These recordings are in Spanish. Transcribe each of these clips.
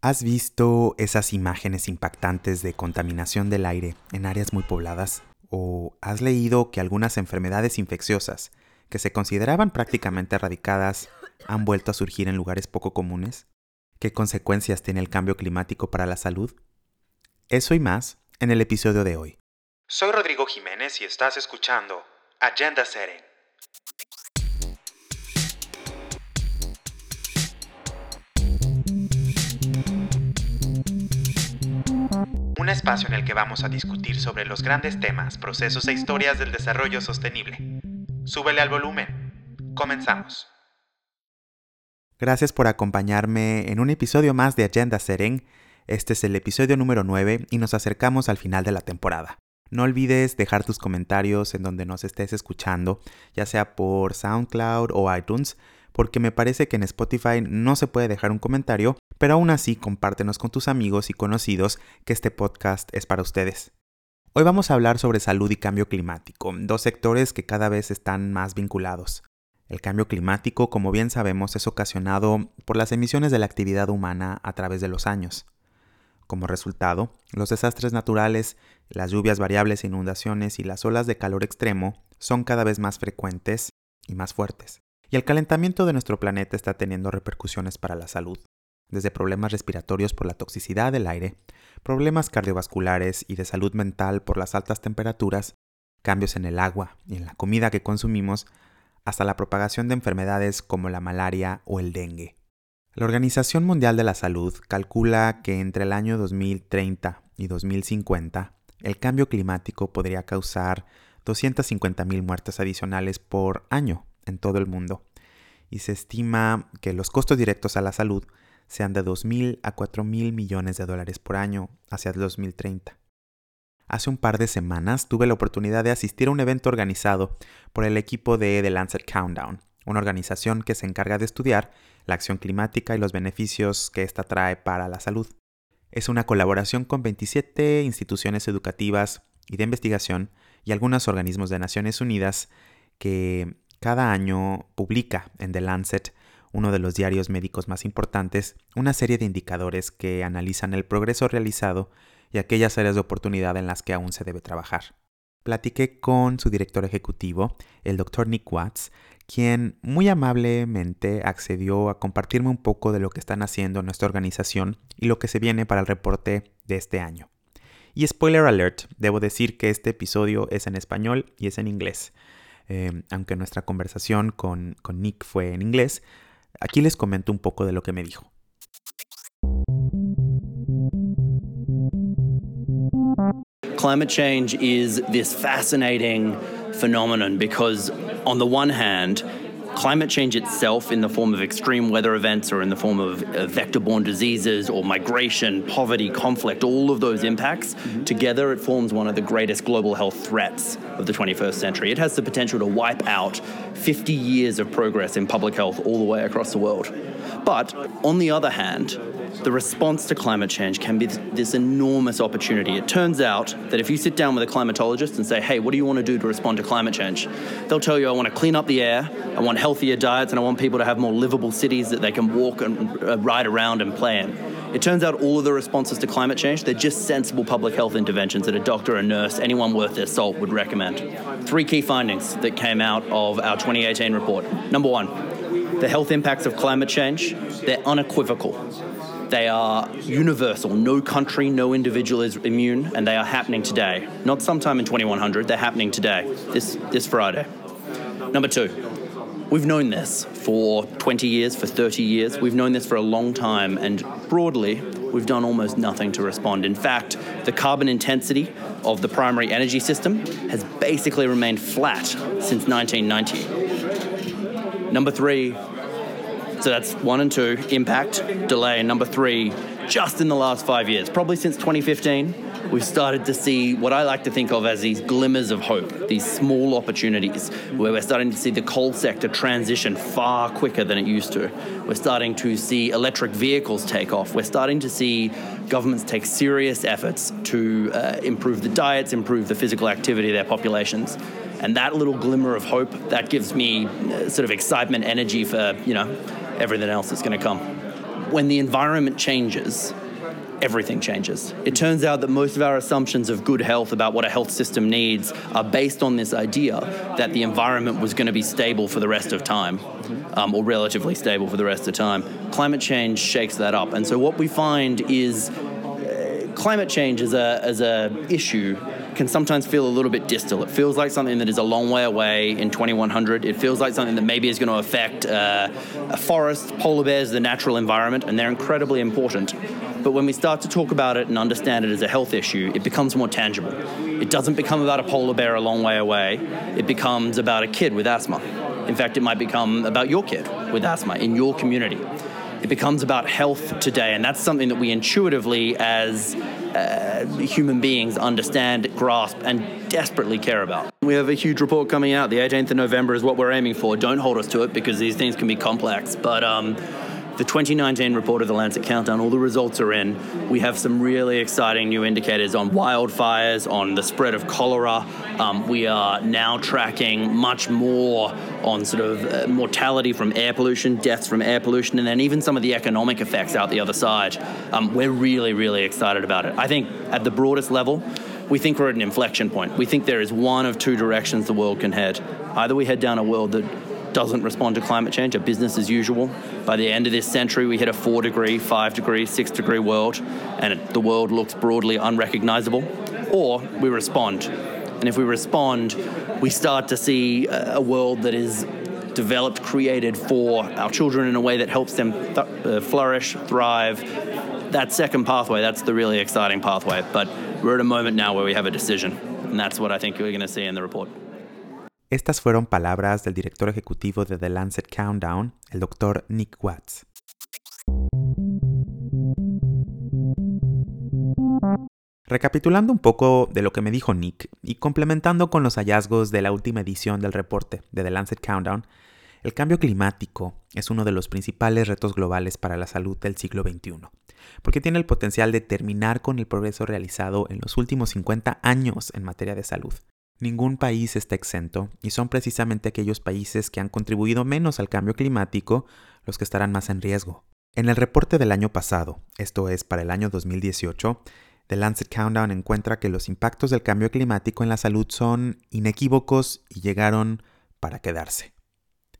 ¿Has visto esas imágenes impactantes de contaminación del aire en áreas muy pobladas? ¿O has leído que algunas enfermedades infecciosas, que se consideraban prácticamente erradicadas, han vuelto a surgir en lugares poco comunes? ¿Qué consecuencias tiene el cambio climático para la salud? Eso y más en el episodio de hoy. Soy Rodrigo Jiménez y estás escuchando Agenda Setting. Un espacio en el que vamos a discutir sobre los grandes temas, procesos e historias del desarrollo sostenible. Súbele al volumen. Comenzamos. Gracias por acompañarme en un episodio más de Agenda Seren. Este es el episodio número 9 y nos acercamos al final de la temporada. No olvides dejar tus comentarios en donde nos estés escuchando, ya sea por SoundCloud o iTunes, porque me parece que en Spotify no se puede dejar un comentario, pero aún así compártenos con tus amigos y conocidos que este podcast es para ustedes. Hoy vamos a hablar sobre salud y cambio climático, dos sectores que cada vez están más vinculados. El cambio climático, como bien sabemos, es ocasionado por las emisiones de la actividad humana a través de los años. Como resultado, los desastres naturales, las lluvias variables, inundaciones y las olas de calor extremo son cada vez más frecuentes y más fuertes y el calentamiento de nuestro planeta está teniendo repercusiones para la salud, desde problemas respiratorios por la toxicidad del aire, problemas cardiovasculares y de salud mental por las altas temperaturas, cambios en el agua y en la comida que consumimos, hasta la propagación de enfermedades como la malaria o el dengue. La Organización Mundial de la Salud calcula que entre el año 2030 y 2050 el cambio climático podría causar 250.000 muertes adicionales por año en todo el mundo y se estima que los costos directos a la salud sean de 2.000 a 4.000 millones de dólares por año hacia el 2030. Hace un par de semanas tuve la oportunidad de asistir a un evento organizado por el equipo de The Lancet Countdown, una organización que se encarga de estudiar la acción climática y los beneficios que ésta trae para la salud. Es una colaboración con 27 instituciones educativas y de investigación y algunos organismos de Naciones Unidas que cada año publica en The Lancet, uno de los diarios médicos más importantes, una serie de indicadores que analizan el progreso realizado y aquellas áreas de oportunidad en las que aún se debe trabajar. Platiqué con su director ejecutivo, el Dr. Nick Watts, quien muy amablemente accedió a compartirme un poco de lo que están haciendo en nuestra organización y lo que se viene para el reporte de este año. Y spoiler alert, debo decir que este episodio es en español y es en inglés. Eh, aunque nuestra conversación con, con Nick fue en inglés, aquí les comento un poco de lo que me dijo. Climate change is this fascinating phenomenon because, on the one hand, climate change itself, in the form of extreme weather events or in the form of uh, vector borne diseases or migration, poverty, conflict, all of those impacts, mm-hmm. together it forms one of the greatest global health threats of the 21st century. It has the potential to wipe out 50 years of progress in public health all the way across the world. But on the other hand, the response to climate change can be this enormous opportunity. It turns out that if you sit down with a climatologist and say, hey, what do you want to do to respond to climate change? They'll tell you, I want to clean up the air, I want healthier diets, and I want people to have more livable cities that they can walk and uh, ride around and play in. It turns out all of the responses to climate change, they're just sensible public health interventions that a doctor, a nurse, anyone worth their salt would recommend. Three key findings that came out of our 2018 report. Number one, the health impacts of climate change, they're unequivocal. They are universal. No country, no individual is immune, and they are happening today. Not sometime in 2100, they're happening today, this, this Friday. Number two, we've known this for 20 years, for 30 years. We've known this for a long time, and broadly, we've done almost nothing to respond. In fact, the carbon intensity of the primary energy system has basically remained flat since 1990. Number three, so that's one and two impact, delay. Number three, just in the last five years, probably since 2015, we've started to see what I like to think of as these glimmers of hope, these small opportunities where we're starting to see the coal sector transition far quicker than it used to. We're starting to see electric vehicles take off. We're starting to see governments take serious efforts to uh, improve the diets, improve the physical activity of their populations. And that little glimmer of hope, that gives me uh, sort of excitement, energy for, you know, everything else that's going to come. when the environment changes, everything changes. It turns out that most of our assumptions of good health about what a health system needs are based on this idea that the environment was going to be stable for the rest of time, um, or relatively stable for the rest of time. Climate change shakes that up, and so what we find is uh, climate change as a as a issue can sometimes feel a little bit distal. It feels like something that is a long way away in 2100. It feels like something that maybe is going to affect uh, a forest, polar bears, the natural environment, and they're incredibly important. But when we start to talk about it and understand it as a health issue, it becomes more tangible. It doesn't become about a polar bear a long way away. It becomes about a kid with asthma. In fact, it might become about your kid with asthma in your community. It becomes about health today, and that's something that we intuitively, as uh, human beings, understand, grasp, and desperately care about. We have a huge report coming out. The 18th of November is what we're aiming for. Don't hold us to it because these things can be complex, but. Um, the 2019 report of the Lancet Countdown, all the results are in. We have some really exciting new indicators on wildfires, on the spread of cholera. Um, we are now tracking much more on sort of uh, mortality from air pollution, deaths from air pollution, and then even some of the economic effects out the other side. Um, we're really, really excited about it. I think at the broadest level, we think we're at an inflection point. We think there is one of two directions the world can head. Either we head down a world that doesn't respond to climate change, a business as usual. By the end of this century, we hit a four degree, five degree, six degree world, and it, the world looks broadly unrecognizable. Or we respond. And if we respond, we start to see a, world that is developed, created for our children in a way that helps them th- uh, flourish, thrive. That second pathway, that's the really exciting pathway. But we're at a moment now where we have a decision. And that's what I think we're going to see in the report. Estas fueron palabras del director ejecutivo de The Lancet Countdown, el doctor Nick Watts. Recapitulando un poco de lo que me dijo Nick y complementando con los hallazgos de la última edición del reporte de The Lancet Countdown, el cambio climático es uno de los principales retos globales para la salud del siglo XXI, porque tiene el potencial de terminar con el progreso realizado en los últimos 50 años en materia de salud. Ningún país está exento y son precisamente aquellos países que han contribuido menos al cambio climático los que estarán más en riesgo. En el reporte del año pasado, esto es para el año 2018, The Lancet Countdown encuentra que los impactos del cambio climático en la salud son inequívocos y llegaron para quedarse.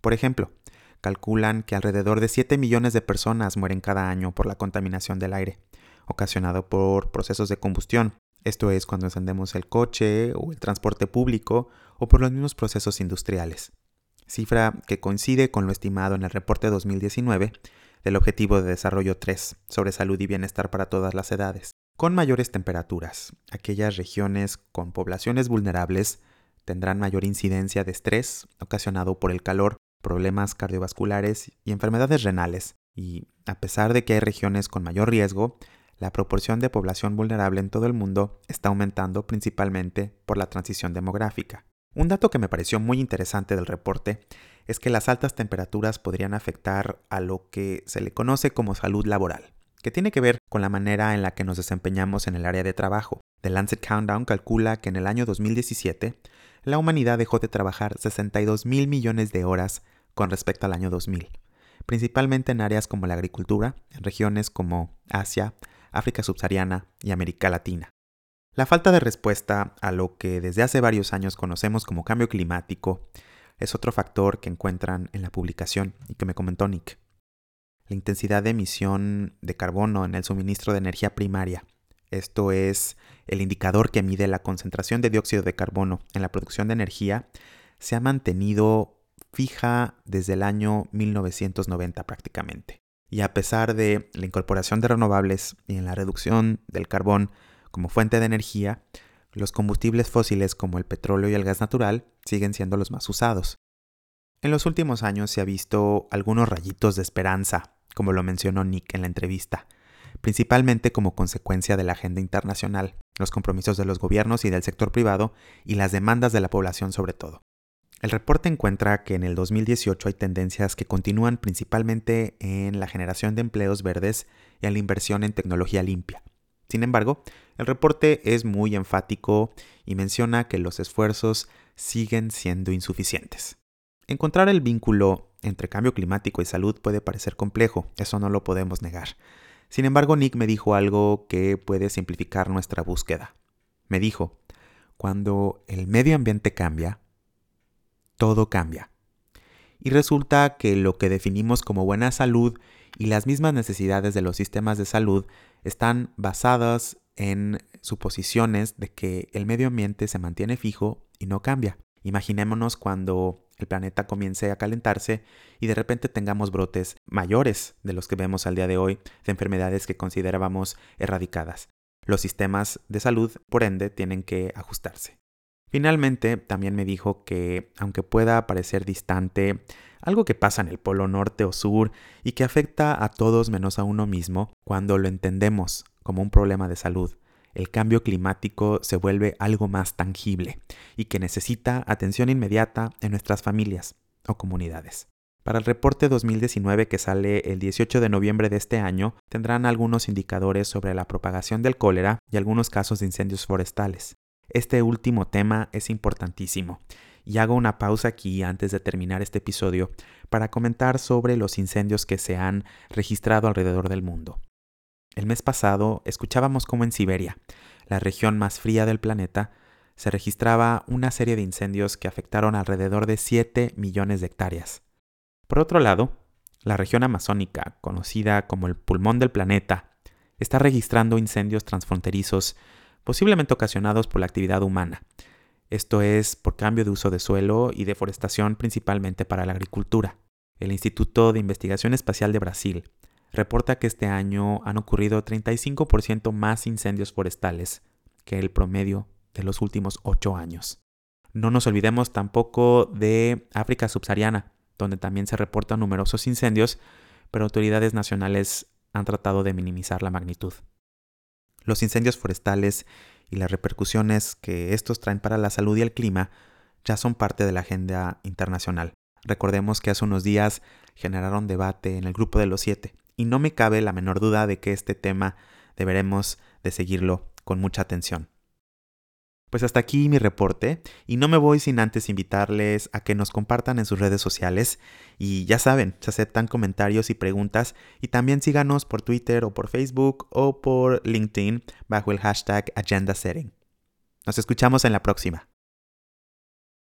Por ejemplo, calculan que alrededor de 7 millones de personas mueren cada año por la contaminación del aire, ocasionado por procesos de combustión, esto es cuando encendemos el coche o el transporte público o por los mismos procesos industriales. Cifra que coincide con lo estimado en el reporte 2019 del Objetivo de Desarrollo 3 sobre salud y bienestar para todas las edades. Con mayores temperaturas, aquellas regiones con poblaciones vulnerables tendrán mayor incidencia de estrés ocasionado por el calor, problemas cardiovasculares y enfermedades renales. Y a pesar de que hay regiones con mayor riesgo, la proporción de población vulnerable en todo el mundo está aumentando principalmente por la transición demográfica. Un dato que me pareció muy interesante del reporte es que las altas temperaturas podrían afectar a lo que se le conoce como salud laboral, que tiene que ver con la manera en la que nos desempeñamos en el área de trabajo. The Lancet Countdown calcula que en el año 2017 la humanidad dejó de trabajar 62 mil millones de horas con respecto al año 2000, principalmente en áreas como la agricultura, en regiones como Asia, África subsahariana y América Latina. La falta de respuesta a lo que desde hace varios años conocemos como cambio climático es otro factor que encuentran en la publicación y que me comentó Nick. La intensidad de emisión de carbono en el suministro de energía primaria. Esto es el indicador que mide la concentración de dióxido de carbono en la producción de energía. Se ha mantenido fija desde el año 1990 prácticamente. Y a pesar de la incorporación de renovables y en la reducción del carbón como fuente de energía, los combustibles fósiles como el petróleo y el gas natural siguen siendo los más usados. En los últimos años se ha visto algunos rayitos de esperanza, como lo mencionó Nick en la entrevista, principalmente como consecuencia de la agenda internacional, los compromisos de los gobiernos y del sector privado y las demandas de la población sobre todo. El reporte encuentra que en el 2018 hay tendencias que continúan principalmente en la generación de empleos verdes y en la inversión en tecnología limpia. Sin embargo, el reporte es muy enfático y menciona que los esfuerzos siguen siendo insuficientes. Encontrar el vínculo entre cambio climático y salud puede parecer complejo, eso no lo podemos negar. Sin embargo, Nick me dijo algo que puede simplificar nuestra búsqueda. Me dijo, cuando el medio ambiente cambia, todo cambia. Y resulta que lo que definimos como buena salud y las mismas necesidades de los sistemas de salud están basadas en suposiciones de que el medio ambiente se mantiene fijo y no cambia. Imaginémonos cuando el planeta comience a calentarse y de repente tengamos brotes mayores de los que vemos al día de hoy de enfermedades que considerábamos erradicadas. Los sistemas de salud, por ende, tienen que ajustarse. Finalmente, también me dijo que, aunque pueda parecer distante, algo que pasa en el polo norte o sur y que afecta a todos menos a uno mismo, cuando lo entendemos como un problema de salud, el cambio climático se vuelve algo más tangible y que necesita atención inmediata en nuestras familias o comunidades. Para el reporte 2019 que sale el 18 de noviembre de este año, tendrán algunos indicadores sobre la propagación del cólera y algunos casos de incendios forestales. Este último tema es importantísimo y hago una pausa aquí antes de terminar este episodio para comentar sobre los incendios que se han registrado alrededor del mundo. El mes pasado escuchábamos cómo en Siberia, la región más fría del planeta, se registraba una serie de incendios que afectaron alrededor de 7 millones de hectáreas. Por otro lado, la región amazónica, conocida como el pulmón del planeta, está registrando incendios transfronterizos posiblemente ocasionados por la actividad humana. Esto es por cambio de uso de suelo y deforestación principalmente para la agricultura. El Instituto de Investigación Espacial de Brasil reporta que este año han ocurrido 35% más incendios forestales que el promedio de los últimos 8 años. No nos olvidemos tampoco de África subsahariana, donde también se reportan numerosos incendios, pero autoridades nacionales han tratado de minimizar la magnitud. Los incendios forestales y las repercusiones que estos traen para la salud y el clima ya son parte de la agenda internacional. Recordemos que hace unos días generaron debate en el grupo de los siete y no me cabe la menor duda de que este tema deberemos de seguirlo con mucha atención. Pues hasta aquí mi reporte y no me voy sin antes invitarles a que nos compartan en sus redes sociales y ya saben, se aceptan comentarios y preguntas y también síganos por Twitter o por Facebook o por LinkedIn bajo el hashtag Agenda Setting. Nos escuchamos en la próxima.